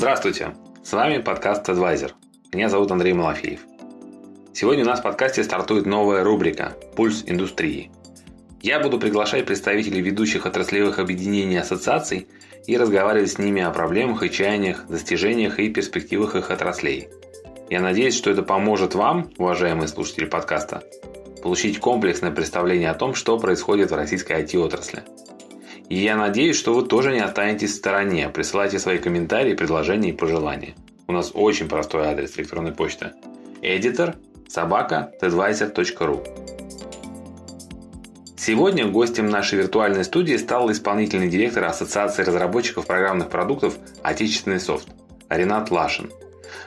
Здравствуйте, с вами подкаст Advisor. Меня зовут Андрей Малафеев. Сегодня у нас в подкасте стартует новая рубрика «Пульс индустрии». Я буду приглашать представителей ведущих отраслевых объединений и ассоциаций и разговаривать с ними о проблемах и чаяниях, достижениях и перспективах их отраслей. Я надеюсь, что это поможет вам, уважаемые слушатели подкаста, получить комплексное представление о том, что происходит в российской IT-отрасли. И я надеюсь, что вы тоже не останетесь в стороне. Присылайте свои комментарии, предложения и пожелания. У нас очень простой адрес электронной почты. Editor собака tadvisor.ru Сегодня гостем нашей виртуальной студии стал исполнительный директор Ассоциации разработчиков программных продуктов «Отечественный софт» Ренат Лашин.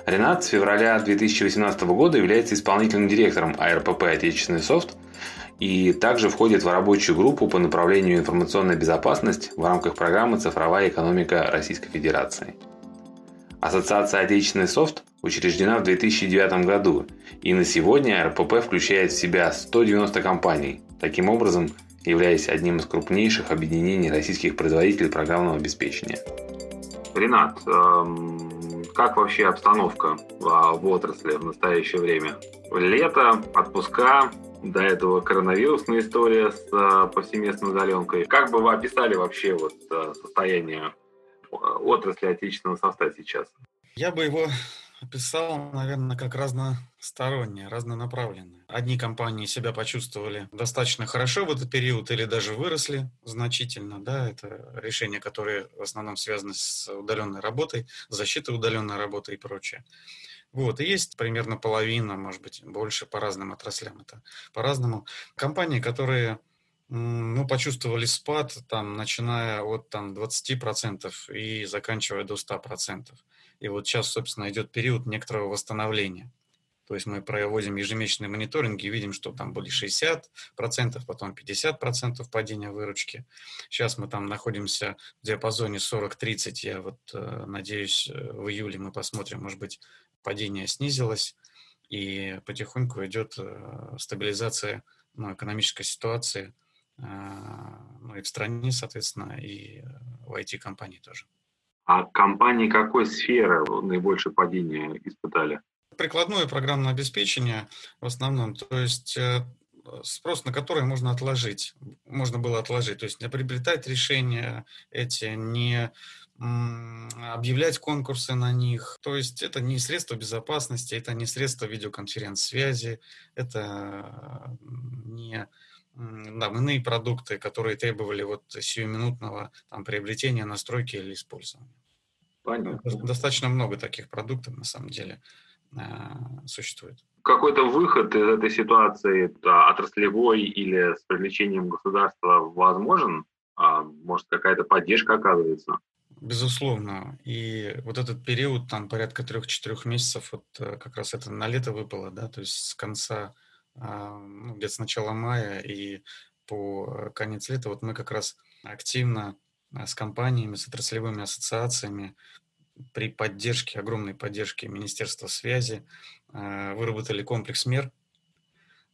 Ренат с февраля 2018 года является исполнительным директором АРПП «Отечественный софт» и также входит в рабочую группу по направлению информационная безопасность в рамках программы «Цифровая экономика Российской Федерации». Ассоциация «Отечественный софт» учреждена в 2009 году, и на сегодня РПП включает в себя 190 компаний, таким образом являясь одним из крупнейших объединений российских производителей программного обеспечения. Ренат, эм, как вообще обстановка в отрасли в настоящее время? Лето, отпуска, до этого коронавирусная история с э, повсеместной удаленкой. Как бы вы описали вообще вот э, состояние э, отрасли отечественного софта сейчас? Я бы его описал, наверное, как разностороннее, разнонаправленное. Одни компании себя почувствовали достаточно хорошо в этот период или даже выросли значительно. Да, это решения, которые в основном связаны с удаленной работой, защитой удаленной работы и прочее. Вот, и есть примерно половина, может быть, больше по разным отраслям. Это по-разному. Компании, которые ну, почувствовали спад, там, начиная от там, 20% и заканчивая до 100%. И вот сейчас, собственно, идет период некоторого восстановления. То есть мы проводим ежемесячные мониторинги и видим, что там были 60%, потом 50% падения выручки. Сейчас мы там находимся в диапазоне 40-30. Я вот э, надеюсь, э, в июле мы посмотрим, может быть, падение снизилось, и потихоньку идет э, стабилизация ну, экономической ситуации ну, и в стране, соответственно, и в IT-компании тоже. А компании какой сферы наибольшее падение испытали? Прикладное программное обеспечение в основном, то есть э, спрос на который можно отложить, можно было отложить, то есть не приобретать решения эти, не объявлять конкурсы на них. То есть это не средство безопасности, это не средство видеоконференц-связи, это не там, иные продукты, которые требовали вот сиюминутного там, приобретения, настройки или использования. Понятно. Достаточно много таких продуктов на самом деле э, существует. Какой-то выход из этой ситуации да, отраслевой или с привлечением государства возможен? А, может, какая-то поддержка оказывается? Безусловно. И вот этот период, там порядка трех-четырех месяцев, вот э, как раз это на лето выпало, да, то есть с конца а, ну, где-то с начала мая и по конец лета, вот мы как раз активно а, с компаниями, с отраслевыми ассоциациями при поддержке, огромной поддержке Министерства связи выработали комплекс мер.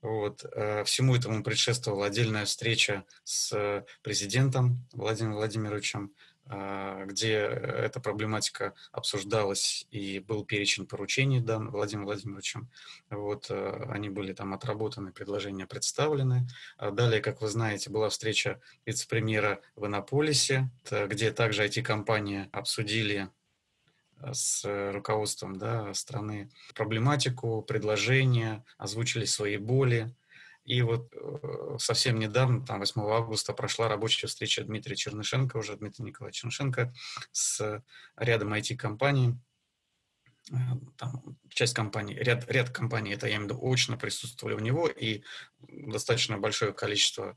Вот. Всему этому предшествовала отдельная встреча с президентом Владимиром Владимировичем, где эта проблематика обсуждалась и был перечень поручений дан Владимиром Владимировичем. Вот, э, они были там отработаны, предложения представлены. А далее, как вы знаете, была встреча вице-премьера в Иннополисе, где также IT-компании обсудили э, с руководством да, страны проблематику, предложения, озвучили свои боли. И вот э, совсем недавно, там 8 августа, прошла рабочая встреча Дмитрия Чернышенко, уже Дмитрий Николаевич Чернышенко, с рядом IT-компаний. Э, там часть компаний, ряд, ряд компаний, это я имею в виду, очно присутствовали у него, и достаточно большое количество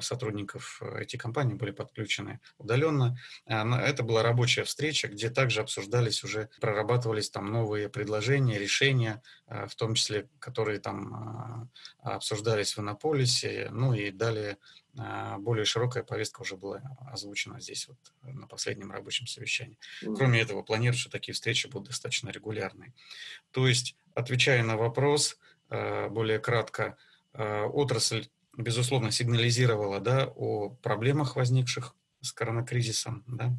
сотрудников этих компаний были подключены удаленно. Э, это была рабочая встреча, где также обсуждались уже, прорабатывались там новые предложения, решения, э, в том числе, которые там обсуждались в Иннополисе, ну и далее более широкая повестка уже была озвучена здесь вот на последнем рабочем совещании. Кроме этого, планирую, что такие встречи будут достаточно регулярные. То есть, отвечая на вопрос более кратко, отрасль безусловно, сигнализировала да, о проблемах, возникших с коронакризисом. Да.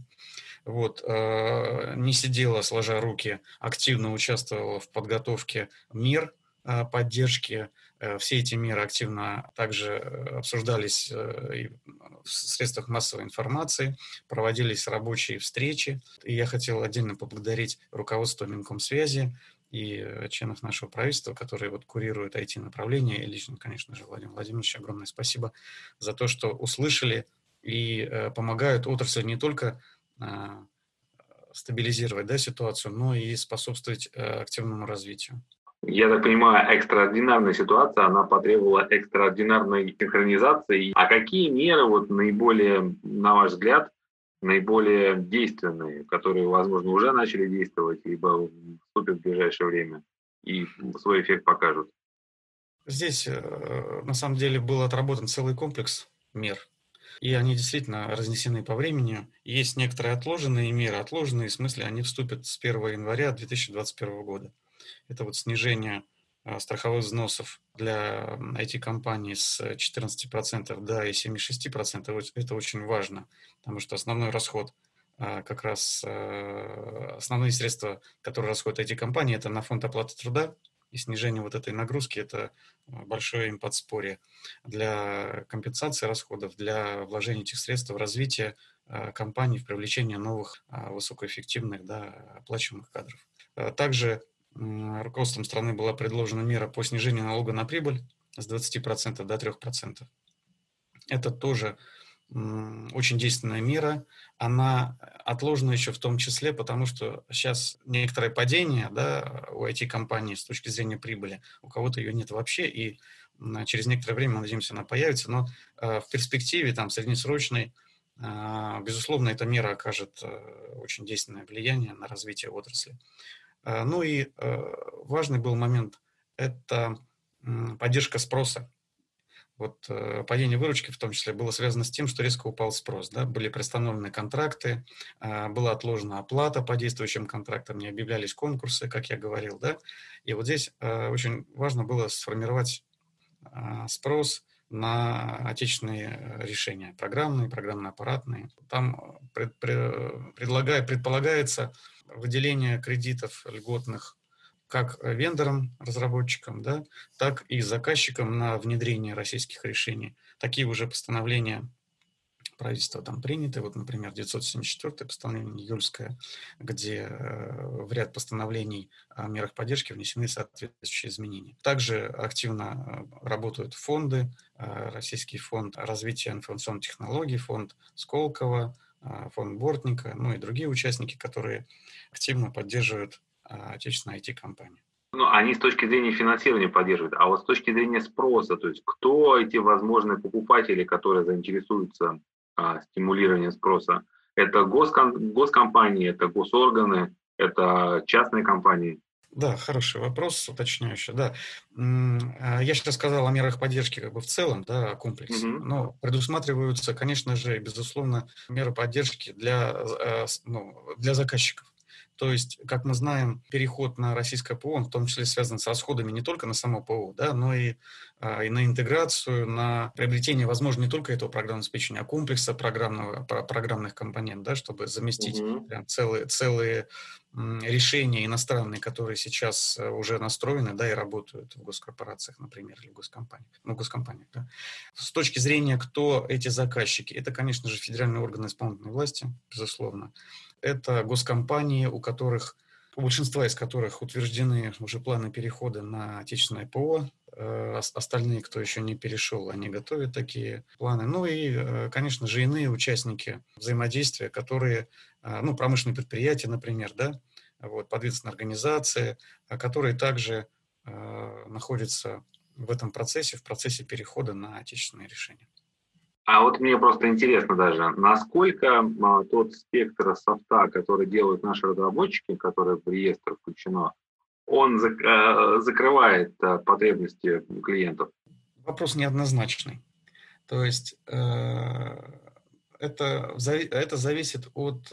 вот, э, не сидела сложа руки, активно участвовала в подготовке мер э, поддержки. Э, все эти меры активно также обсуждались в средствах массовой информации, проводились рабочие встречи. И я хотел отдельно поблагодарить руководство Минкомсвязи, и членов нашего правительства, которые вот курируют IT-направление. И лично, конечно же, Владимир Владимирович, огромное спасибо за то, что услышали и э, помогают отрасли не только э, стабилизировать да, ситуацию, но и способствовать э, активному развитию. Я так понимаю, экстраординарная ситуация, она потребовала экстраординарной синхронизации. А какие меры вот наиболее, на ваш взгляд, наиболее действенные, которые, возможно, уже начали действовать, либо вступят в ближайшее время и свой эффект покажут? Здесь, э, на самом деле, был отработан целый комплекс мер, и они действительно разнесены по времени. Есть некоторые отложенные меры, отложенные, в смысле, они вступят с 1 января 2021 года. Это вот снижение страховых взносов для IT-компаний с 14% до и 76%, это очень важно, потому что основной расход а, как раз основные средства, которые расходят эти компании, это на фонд оплаты труда, и снижение вот этой нагрузки – это большое им подспорье для компенсации расходов, для вложения этих средств в развитие компаний, в привлечение новых высокоэффективных, да, оплачиваемых кадров. Также руководством страны была предложена мера по снижению налога на прибыль с 20% до 3%. Это тоже очень действенная мера. Она отложена еще в том числе, потому что сейчас некоторое падение да, у IT-компаний с точки зрения прибыли. У кого-то ее нет вообще, и через некоторое время, мы надеемся, она появится. Но э, в перспективе, там, среднесрочной, э, безусловно, эта мера окажет э, очень действенное влияние на развитие отрасли. Э, ну и э, важный был момент – это поддержка спроса. Вот э, падение выручки в том числе было связано с тем, что резко упал спрос. Да? Были приостановлены контракты, была отложена оплата по действующим контрактам, не объявлялись конкурсы, как я говорил. Да? И вот здесь очень важно было сформировать спрос на отечественные решения, программные, программно-аппаратные. Там пред, пред, предлагая, предполагается выделение кредитов льготных как вендорам, разработчикам, да, так и заказчикам на внедрение российских решений. Такие уже постановления правительства там приняты. Вот, например, 974 постановление июльское, где э, в ряд постановлений о мерах поддержки внесены соответствующие изменения. Также активно э, работают фонды, э, Российский фонд развития информационных технологий, фонд Сколково, фонд Бортника, ну и другие участники, которые активно поддерживают отечественные IT-компании. Ну, они с точки зрения финансирования поддерживают, а вот с точки зрения спроса, то есть кто эти возможные покупатели, которые заинтересуются а, стимулированием спроса? Это госком, госкомпании, это госорганы, это частные компании? Да, хороший вопрос, уточняющий. Да. А, я сейчас сказал о мерах поддержки как бы в целом, да, о комплексе. Mm-hmm. Но предусматриваются, конечно же, безусловно, меры поддержки для, э, ну, для заказчиков. То есть, как мы знаем, переход на российское ПО, он в том числе связан с расходами не только на само ПО, да, но и, а, и на интеграцию, на приобретение, возможно, не только этого программного обеспечения, а комплекса программного, программных компонентов, да, чтобы заместить угу. прям целые, целые решения иностранные, которые сейчас э, уже настроены, да, и работают в госкорпорациях, например, или госкомпаниях, ну, госкомпаниях, да. С точки зрения, кто эти заказчики, это, конечно же, федеральные органы исполнительной власти, безусловно, это госкомпании, у которых, у большинства из которых утверждены уже планы перехода на отечественное ПО. Э, остальные, кто еще не перешел, они готовят такие планы. Ну и, э, конечно же, иные участники взаимодействия, которые, э, ну, промышленные предприятия, например, да, вот, подведомственные организации, которые также находятся в этом процессе, в процессе перехода на отечественные решения. А вот мне просто интересно даже, насколько а, тот спектр софта, который делают наши разработчики, которые в реестр включено, он э, закрывает э, потребности клиентов? Вопрос неоднозначный. То есть э, это, это зависит от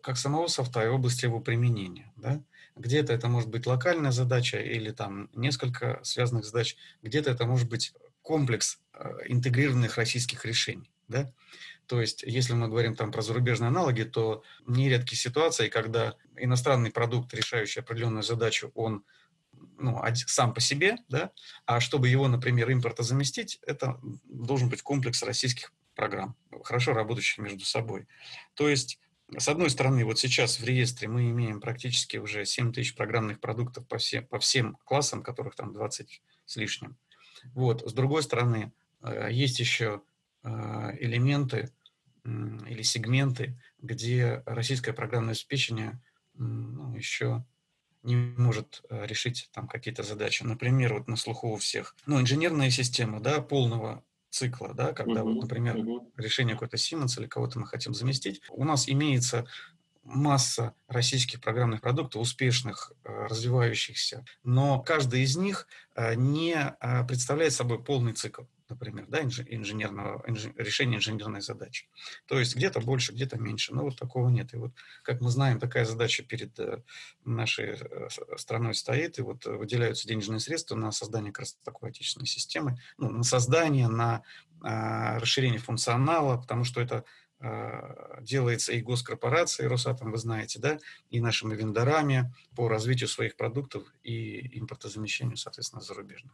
как самого софта и области его применения. Да? Где-то это может быть локальная задача или там несколько связанных задач, где-то это может быть комплекс интегрированных российских решений. Да? То есть, если мы говорим там про зарубежные аналоги, то нередки ситуации, когда иностранный продукт, решающий определенную задачу, он ну, сам по себе, да, а чтобы его, например, импорта заместить, это должен быть комплекс российских программ, хорошо работающих между собой. То есть, с одной стороны, вот сейчас в реестре мы имеем практически уже 7 тысяч программных продуктов по всем, по всем классам, которых там 20 с лишним. Вот. С другой стороны, э, есть еще элементы или сегменты, где российское программное обеспечение ну, еще не может э, решить там какие-то задачи. Например, вот на слуху у всех, ну, инженерная система, да, полного цикла, да, когда uh-huh, вот, например, uh-huh. решение какой-то Siemens или кого-то мы хотим заместить, у нас имеется масса российских программных продуктов, успешных, э, развивающихся, но каждый из них не представляет собой полный цикл например, да, инженерного, инж, решения инженерной задачи. То есть где-то больше, где-то меньше, но вот такого нет. И вот, как мы знаем, такая задача перед э, нашей э, страной стоит, и вот выделяются денежные средства на создание как раз такой отечественной системы, ну, на создание, на а, расширение функционала, потому что это а, делается и госкорпорацией, Росатом, вы знаете, да, и нашими вендорами по развитию своих продуктов и импортозамещению, соответственно, зарубежных.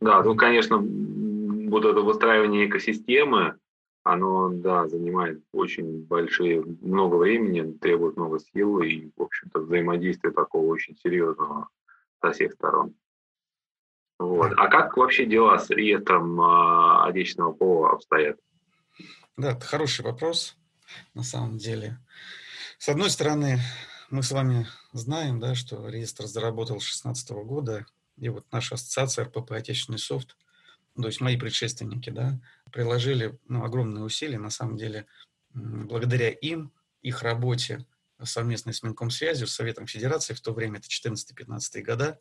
Да, ну, конечно, вот это выстраивание экосистемы, оно, да, занимает очень большие, много времени, требует много сил и, в общем-то, взаимодействия такого очень серьезного со всех сторон. Вот. А как вообще дела с реестром э, отечественного пола обстоят? Да, это хороший вопрос, на самом деле. С одной стороны, мы с вами знаем, да, что реестр заработал с 2016 года, и вот наша ассоциация РПП «Отечественный софт», то есть мои предшественники, да, приложили ну, огромные усилия, на самом деле, благодаря им, их работе совместной с Минкомсвязью, с Советом Федерации, в то время это 14-15 года,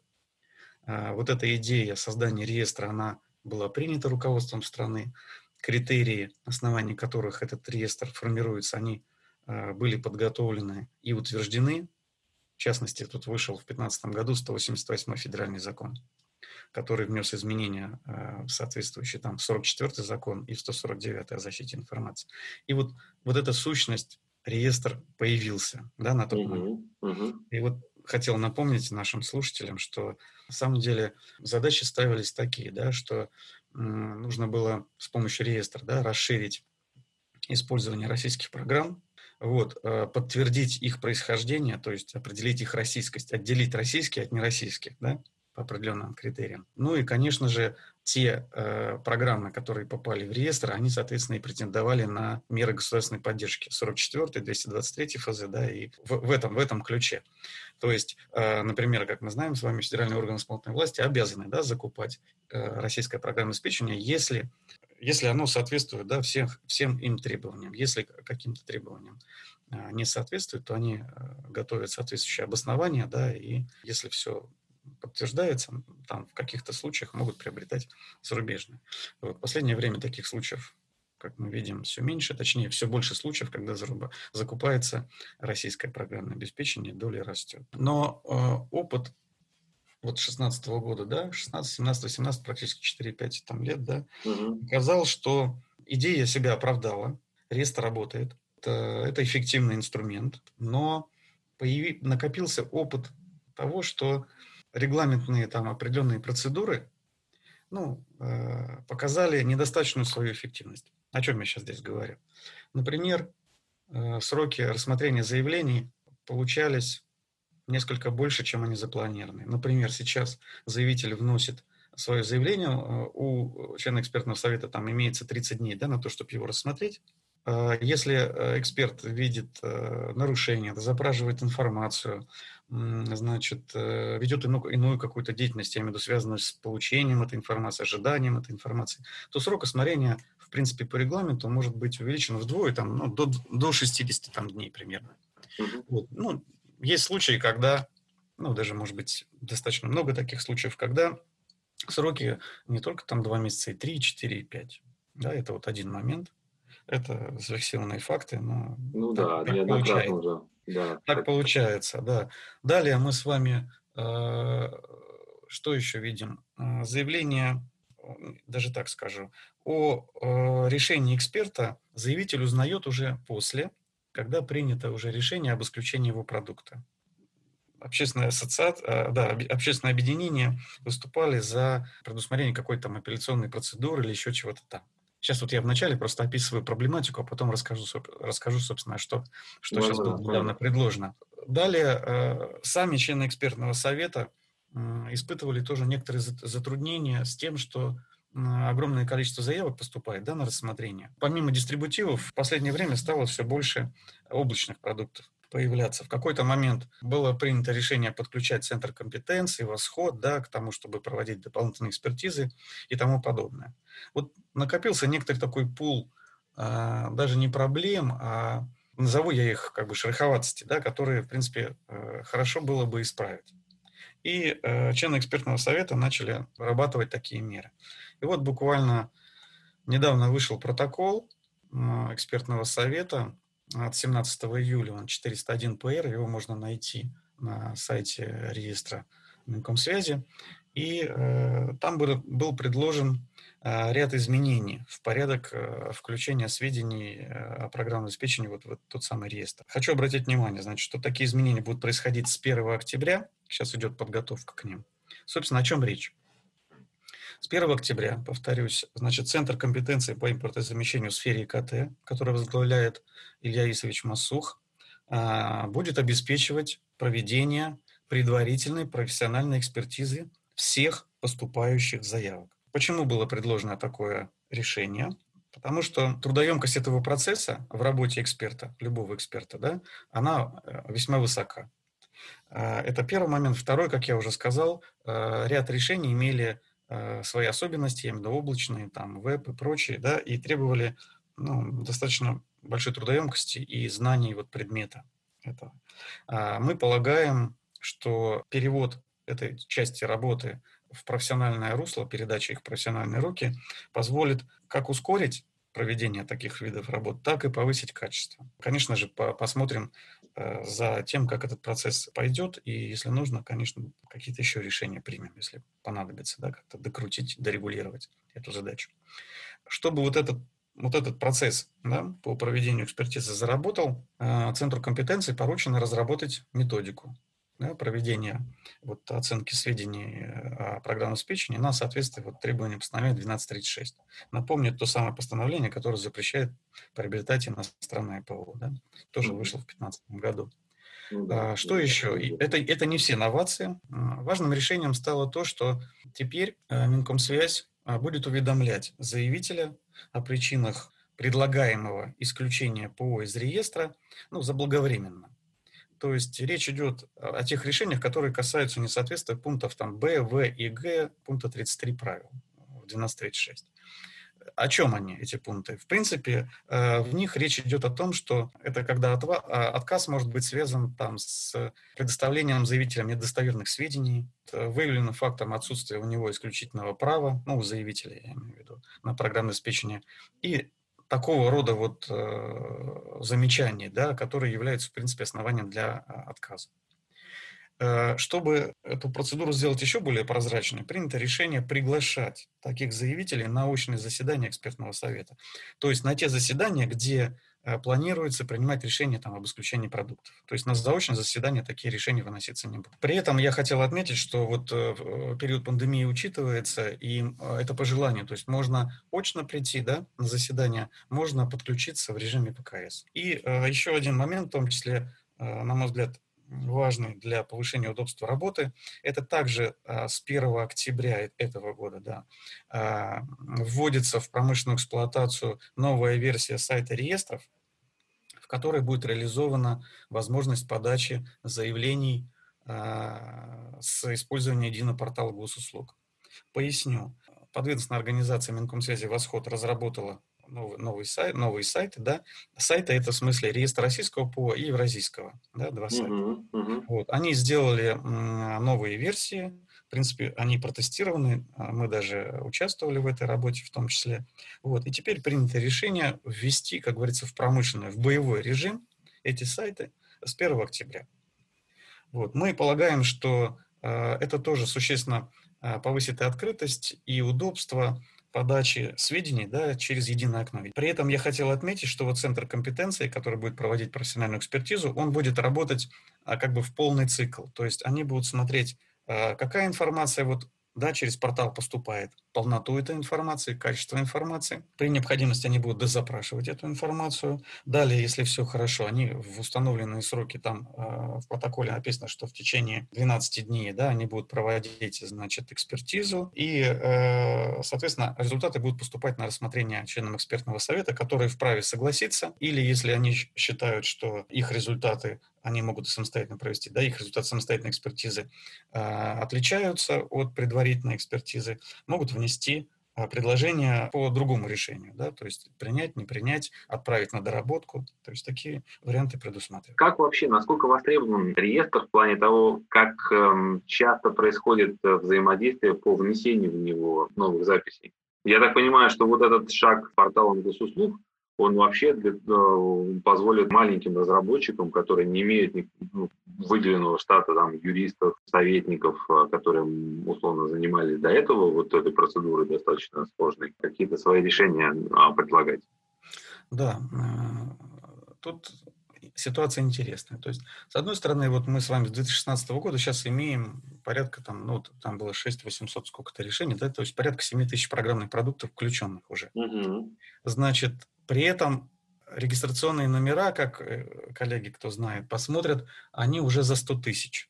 а, вот эта идея создания реестра, она была принята руководством страны, критерии, на основании которых этот реестр формируется, они а, были подготовлены и утверждены. В частности, тут вышел в 2015 году 188 федеральный закон который внес изменения э, в соответствующий там 44 закон и в 149 о защите информации. И вот, вот эта сущность, реестр появился да, на тот момент. И вот хотел напомнить нашим слушателям, что на самом деле задачи ставились такие, да, что нужно было с помощью реестра да, расширить использование российских программ, вот, э, подтвердить их происхождение, то есть определить их российскость, отделить российские от нероссийских, да, по определенным критериям. Ну и, конечно же, те э, программы, которые попали в реестр, они, соответственно, и претендовали на меры государственной поддержки. 44 223 ФЗ, да, и в, в, этом, в этом ключе. То есть, э, например, как мы знаем с вами, федеральные органы исполнительной власти обязаны да, закупать э, российское программное обеспечение, если, если оно соответствует да, всех, всем им требованиям. Если каким-то требованиям э, не соответствует, то они э, готовят соответствующее обоснование, да, и если все подтверждается, там в каких-то случаях могут приобретать зарубежные. Вот, в последнее время таких случаев, как мы видим, все меньше, точнее, все больше случаев, когда заруба, закупается российское программное обеспечение, доля растет. Но э, опыт вот 16 -го года, да, 16, 17, 18, практически 4-5 там, лет, да, угу. показал, что идея себя оправдала, рест работает, это, это эффективный инструмент, но появи, накопился опыт того, что регламентные там определенные процедуры ну, э, показали недостаточную свою эффективность. О чем я сейчас здесь говорю? Например, э, сроки рассмотрения заявлений получались несколько больше, чем они запланированы. Например, сейчас заявитель вносит свое заявление, э, у члена экспертного совета там имеется 30 дней да, на то, чтобы его рассмотреть. Если эксперт видит нарушение, запрашивает информацию, значит, э, ведет иную, иную какую-то деятельность, я имею в виду, связанную с получением этой информации, ожиданием этой информации, то срок осмотрения, в принципе, по регламенту может быть увеличен вдвое, там, ну, до, до 60 там, дней примерно. Вот. Ну, есть случаи, когда, ну, даже, может быть, достаточно много таких случаев, когда сроки не только там 2 месяца, и 3, 4, и 5. Да, это вот один момент. Это зафиксированные факты, но... Ну да, неоднократно уже да. Так получается, да. Далее мы с вами э, что еще видим? Э, заявление даже так скажу, о э, решении эксперта заявитель узнает уже после, когда принято уже решение об исключении его продукта. Общественная ассоциация, э, да, общественное объединение выступали за предусмотрение какой-то там апелляционной процедуры или еще чего-то там. Сейчас вот я вначале просто описываю проблематику, а потом расскажу, расскажу собственно, что, что ну, сейчас было недавно предложено. Далее, э, сами члены экспертного совета испытывали тоже некоторые затруднения с тем, что огромное количество заявок поступает да, на рассмотрение. Помимо дистрибутивов, в последнее время стало все больше облачных продуктов появляться. В какой-то момент было принято решение подключать центр компетенции, восход, да, к тому, чтобы проводить дополнительные экспертизы и тому подобное. Вот накопился некоторый такой пул а, даже не проблем, а назову я их как бы шероховатости, да, которые, в принципе, э, хорошо было бы исправить. И э, члены экспертного совета начали вырабатывать такие меры. И вот буквально недавно вышел протокол э, экспертного совета от 17 июля, он 401 ПР, его можно найти на сайте реестра Минкомсвязи. И э, там был, был предложен э, ряд изменений в порядок э, включения сведений э, о программном обеспечении вот в тот самый реестр. Хочу обратить внимание, значит, что такие изменения будут происходить с 1 октября, сейчас идет подготовка к ним. Собственно, о чем речь? С 1 октября, повторюсь, значит, Центр компетенции по импортозамещению в сфере ИКТ, который возглавляет Илья Исович Масух, а, будет обеспечивать проведение предварительной профессиональной экспертизы всех поступающих заявок. Почему было предложено такое решение? Потому что трудоемкость этого процесса в работе эксперта, любого эксперта, да, она э, весьма высока. А, это первый момент. Второй, как я уже сказал, э, ряд решений имели свои особенности, я имею в виду облачные, там, веб и прочие, да, и требовали ну, достаточно большой трудоемкости и знаний вот предмета этого. А мы полагаем, что перевод этой части работы в профессиональное русло, передача их в профессиональные руки, позволит как ускорить проведения таких видов работ, так и повысить качество. Конечно же, по посмотрим э, за тем, как этот процесс пойдет, и если нужно, конечно, какие-то еще решения примем, если понадобится, да, как-то докрутить, дорегулировать эту задачу. Чтобы вот этот вот этот процесс да, по проведению экспертизы заработал, э, Центру компетенции поручено разработать методику да, проведения вот, оценки сведений э, о программном обеспечении на соответствие вот, требованиям постановления 1236. Напомню, то самое постановление, которое запрещает приобретать иностранное ПО. Да, тоже вышло в 2015 году. Ну, да, а, что да, еще? Да. Это, это не все новации. Важным решением стало то, что теперь э, Минкомсвязь а, будет уведомлять заявителя о причинах предлагаемого исключения ПО из реестра ну, заблаговременно. То есть речь идет о тех решениях, которые касаются несоответствия пунктов там, Б, В и Г, пункта 33 правил в 1236. О чем они, эти пункты? В принципе, э, в них речь идет о том, что это когда а, отказ может быть связан там, с предоставлением заявителям недостоверных сведений, выявленным фактом отсутствия у него исключительного права, ну, у заявителя, я имею в виду, на программное обеспечение, и такого рода вот э, замечаний, да, которые являются, в принципе, основанием для э, отказа. Э, чтобы эту процедуру сделать еще более прозрачной, принято решение приглашать таких заявителей на очные заседания экспертного совета. То есть на те заседания, где планируется принимать решение там, об исключении продуктов. То есть на заочное заседание такие решения выноситься не будут. При этом я хотел отметить, что вот э, период пандемии учитывается, и э, это по желанию. То есть можно очно прийти да, на заседание, можно подключиться в режиме ПКС. И еще один момент, в том числе, на мой взгляд, важный для повышения удобства работы. Это также а, с 1 октября этого года да, а, вводится в промышленную эксплуатацию новая версия сайта реестров, в которой будет реализована возможность подачи заявлений а, с использованием единого портала госуслуг. Поясню. Подведомственная организация Минкомсвязи «Восход» разработала новый, новый сайт, новые сайты, да. Сайты это в смысле реестр российского ПО и евразийского, да, два сайта. Uh-huh, uh-huh. Вот. Они сделали новые версии, в принципе, они протестированы, а мы даже участвовали в этой работе в том числе. Вот. И теперь принято решение ввести, как говорится, в промышленный, в боевой режим эти сайты с 1 октября. Вот. Мы полагаем, что э, это тоже существенно повысит и открытость, и удобство подачи сведений да, через единое окно. При этом я хотел отметить, что вот центр компетенции, который будет проводить профессиональную экспертизу, он будет работать а, как бы в полный цикл. То есть они будут смотреть, а, какая информация вот да, через портал поступает полноту этой информации, качество информации. При необходимости они будут дозапрашивать эту информацию. Далее, если все хорошо, они в установленные сроки, там э, в протоколе написано, что в течение 12 дней да, они будут проводить значит, экспертизу, и, э, соответственно, результаты будут поступать на рассмотрение членам экспертного совета, которые вправе согласиться, или если они считают, что их результаты они могут самостоятельно провести, да, их результаты самостоятельной экспертизы э, отличаются от предварительной экспертизы, могут внести э, предложение по другому решению, да, то есть принять, не принять, отправить на доработку, то есть такие варианты предусматривают. Как вообще, насколько востребован реестр в плане того, как э, часто происходит э, взаимодействие по внесению в него новых записей? Я так понимаю, что вот этот шаг порталом госуслуг, он вообще для, э, позволит маленьким разработчикам, которые не имеют ну, выделенного штата там, юристов, советников, э, которые условно занимались до этого вот этой процедуры достаточно сложной, какие-то свои решения а, предлагать. Да, э, тут ситуация интересная. То есть, с одной стороны, вот мы с вами с 2016 года сейчас имеем порядка там, ну, там было 6 800 сколько-то решений, да, то есть порядка 7 тысяч программных продуктов включенных уже. Угу. Значит, при этом регистрационные номера, как э, коллеги, кто знает, посмотрят, они уже за 100 тысяч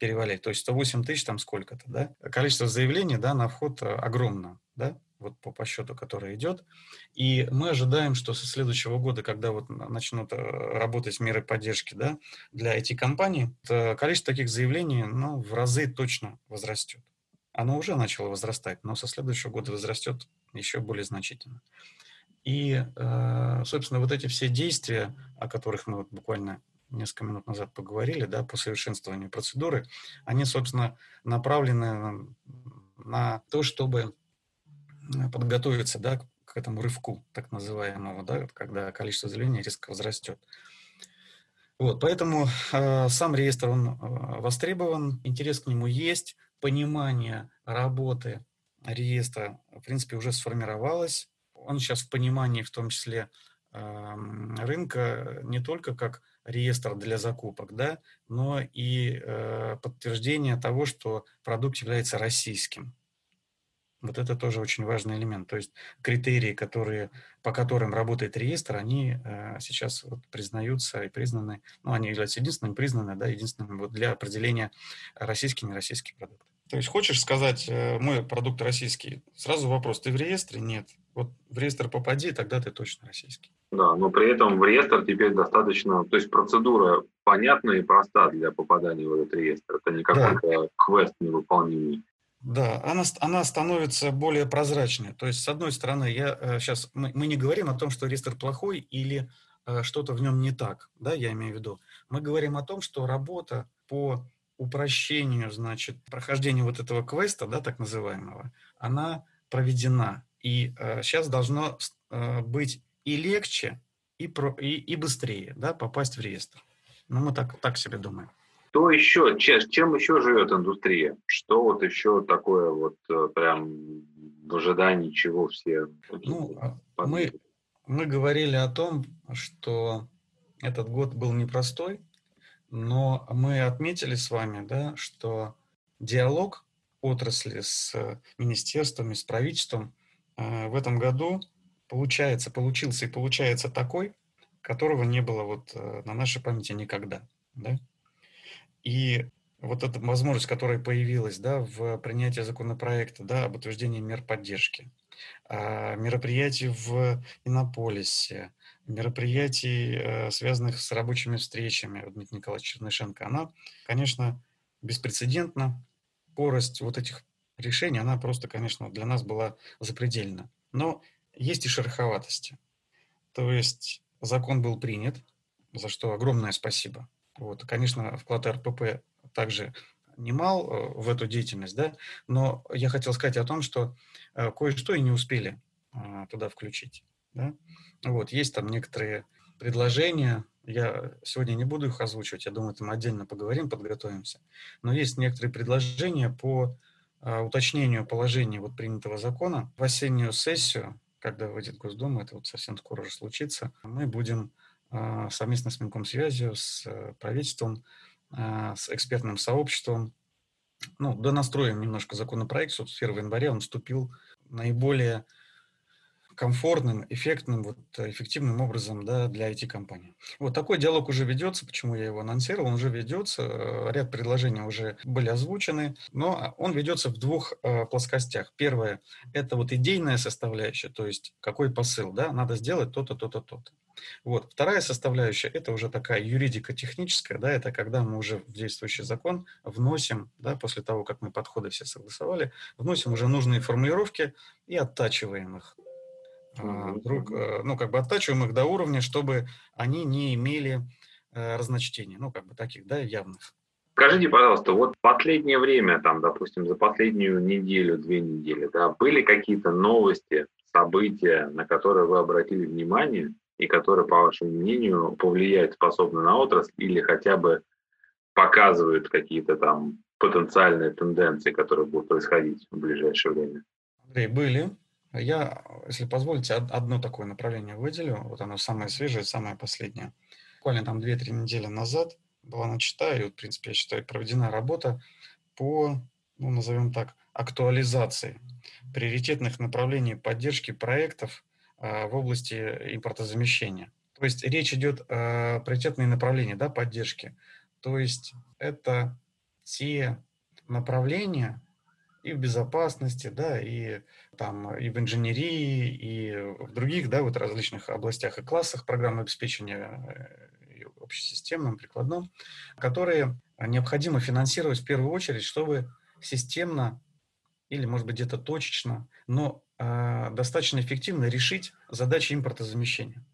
перевалить. То есть 108 тысяч там сколько-то, да? Количество заявлений, да, на вход э, огромно, да, вот по, по счету, который идет. И мы ожидаем, что со следующего года, когда вот начнут э, работать меры поддержки, да, для IT-компаний, количество таких заявлений, ну, в разы точно возрастет. Оно уже начало возрастать, но со следующего года возрастет еще более значительно. И, э, собственно, вот эти все действия, о которых мы вот буквально несколько минут назад поговорили, да, по совершенствованию процедуры, они, собственно, направлены на то, чтобы подготовиться, да, к этому рывку, так называемому, да, когда количество заявлений резко возрастет. Вот, поэтому э, сам реестр, он э, востребован, интерес к нему есть, понимание работы реестра, в принципе, уже сформировалось, он сейчас в понимании в том числе рынка не только как реестр для закупок, да, но и э, подтверждение того, что продукт является российским. Вот это тоже очень важный элемент. То есть критерии, которые, по которым работает реестр, они э, сейчас вот признаются и признаны, ну, они являются единственными признаны, да, единственными вот для определения российский, нероссийский продукт. То есть хочешь сказать, э, мой продукт российский, сразу вопрос, ты в реестре? Нет. Вот в реестр попади, тогда ты точно российский. Да, но при этом в реестр теперь достаточно, то есть процедура понятна и проста для попадания в этот реестр. Это не какой-то да. квест невыполнимый. Да, она, она становится более прозрачной. То есть, с одной стороны, я сейчас э, мы, мы не говорим о том, что реестр плохой или э, что-то в нем не так, да, я имею в виду. Мы говорим о том, что работа по упрощению, значит, прохождению вот этого квеста, да, так называемого, она проведена. И э, сейчас должно э, быть и легче, и, про, и, и быстрее да, попасть в реестр. Ну, мы так, так себе думаем. Что еще, чем еще живет индустрия? Что вот еще такое вот э, прям в ожидании чего все? Ну, а мы, мы говорили о том, что этот год был непростой, но мы отметили с вами, да, что диалог отрасли с министерствами, с правительством – а, в этом году получается, получился и получается такой, которого не было вот э, на нашей памяти никогда. Да? И вот эта возможность, которая появилась да, в принятии законопроекта да, об утверждении мер поддержки, а, мероприятий в Иннополисе, мероприятий, э, связанных с рабочими встречами Дмитрия Николаевича Чернышенко, она, конечно, беспрецедентна. Скорость вот этих решение, она просто, конечно, для нас была запредельна. Но есть и шероховатости. То есть закон был принят, за что огромное спасибо. Вот, конечно, вклад РПП также немал э, в эту деятельность, да, но я хотел сказать о том, что э, кое-что и не успели туда включить. Да? Вот, есть там некоторые предложения, я сегодня не буду их озвучивать, я думаю, там отдельно поговорим, подготовимся, но есть некоторые предложения по уточнению положений вот принятого закона. В осеннюю сессию, когда выйдет Госдума, это вот совсем скоро уже случится, мы будем совместно с Минкомсвязью, с правительством, с экспертным сообществом. Ну, донастроим немножко законопроект, с 1 января он вступил наиболее комфортным, эффектным, вот, эффективным образом да, для IT-компаний. Вот такой диалог уже ведется, почему я его анонсировал, он уже ведется, э, ряд предложений уже были озвучены, но он ведется в двух э, плоскостях. Первое – это вот идейная составляющая, то есть какой посыл, да, надо сделать то-то, то-то, то-то. Вот. Вторая составляющая – это уже такая юридико-техническая, да, это когда мы уже в действующий закон вносим, да, после того, как мы подходы все согласовали, вносим уже нужные формулировки и оттачиваем их. А, друг, э, ну, как бы оттачиваем их до уровня, чтобы они не имели э, разночтений, ну, как бы таких, да, явных. Скажите, пожалуйста, вот последнее время, там, допустим, за последнюю неделю, две недели, да, были какие-то новости, события, на которые вы обратили внимание, и которые, по вашему мнению, повлияют способны на отрасль или хотя бы показывают какие-то там потенциальные тенденции, которые будут происходить в ближайшее время? Андрей, были. Я, если позволите, одно такое направление выделю. Вот оно самое свежее, самое последнее. Буквально там 2-3 недели назад была начата, и, вот, в принципе, я считаю, проведена работа по, ну, назовем так, актуализации приоритетных направлений поддержки проектов а, в области импортозамещения. То есть речь идет о приоритетные направления да, поддержки. То есть это те направления и в безопасности, да, и там и в инженерии, и в других, да, вот различных областях и классах программного обеспечения и общесистемном, прикладном, которые необходимо финансировать в первую очередь, чтобы системно или, может быть, где-то точечно, но э, достаточно эффективно решить задачи импортозамещения.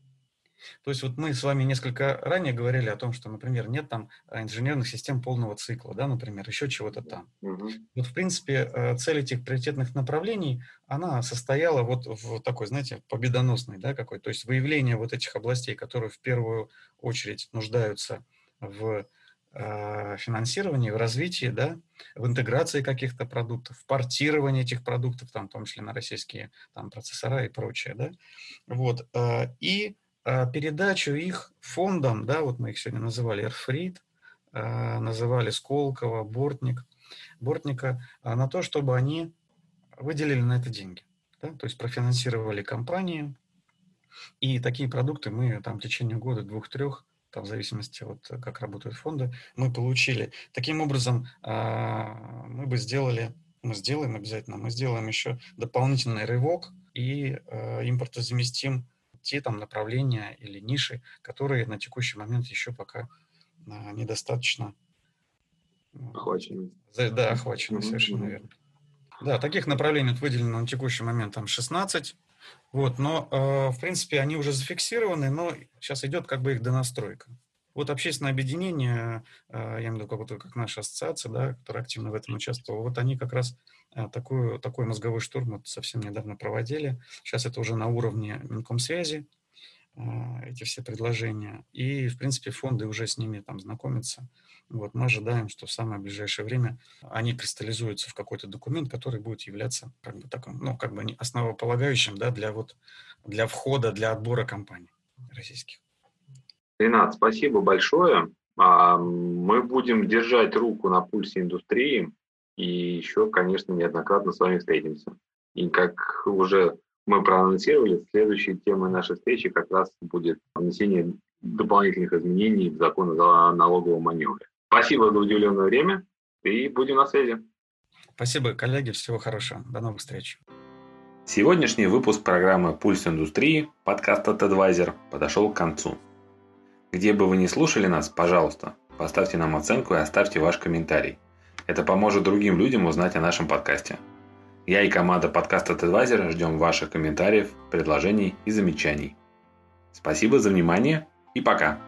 То есть вот мы с вами несколько ранее говорили о том, что, например, нет там инженерных систем полного цикла, да, например, еще чего-то там. Угу. Вот, в принципе, э, цель этих приоритетных направлений, она состояла вот в такой, знаете, победоносной, да, какой, то есть выявление вот этих областей, которые в первую очередь нуждаются в э, финансировании, в развитии, да, в интеграции каких-то продуктов, в портировании этих продуктов, там, в том числе на российские там, процессора и прочее, да, вот, э, и э, передачу их фондам, да, вот мы их сегодня называли Эрфрид, э, называли Сколково, Бортник, Бортника, на то, чтобы они выделили на это деньги, да, то есть профинансировали компании, и такие продукты мы там в течение года, двух-трех там, в зависимости от э, как работают фонды, мы получили. Таким образом, а, мы бы сделали, мы сделаем обязательно, мы сделаем еще дополнительный рывок и э, импортозаместим те там направления или ниши, которые на текущий момент еще пока а, недостаточно охвачены. Да, охвачены, совершенно верно. Да, таких направлений выделено на текущий момент там 16, вот, но, э, в принципе, они уже зафиксированы, но сейчас идет как бы их донастройка. Вот общественное объединение, э, я имею в виду как, вот, как наша ассоциация, да, которая активно в этом участвовала, вот они как раз такую, такой мозговой штурм вот совсем недавно проводили. Сейчас это уже на уровне Минкомсвязи, э, эти все предложения. И, в принципе, фонды уже с ними там знакомятся. Вот, мы ожидаем, что в самое ближайшее время они кристаллизуются в какой-то документ, который будет являться как бы таким, ну, как бы основополагающим, да, для вот, для входа, для отбора компаний российских. Ренат, спасибо большое. А, мы будем держать руку на пульсе индустрии и еще, конечно, неоднократно с вами встретимся. И как уже мы проанонсировали, следующей темой нашей встречи как раз будет внесение дополнительных изменений в закон о налоговом маневре. Спасибо за уделенное время и будем на связи. Спасибо, коллеги. Всего хорошего. До новых встреч. Сегодняшний выпуск программы «Пульс индустрии» подкаста TEDvisor подошел к концу. Где бы вы ни слушали нас, пожалуйста, поставьте нам оценку и оставьте ваш комментарий. Это поможет другим людям узнать о нашем подкасте. Я и команда подкаста TEDvisor ждем ваших комментариев, предложений и замечаний. Спасибо за внимание и пока!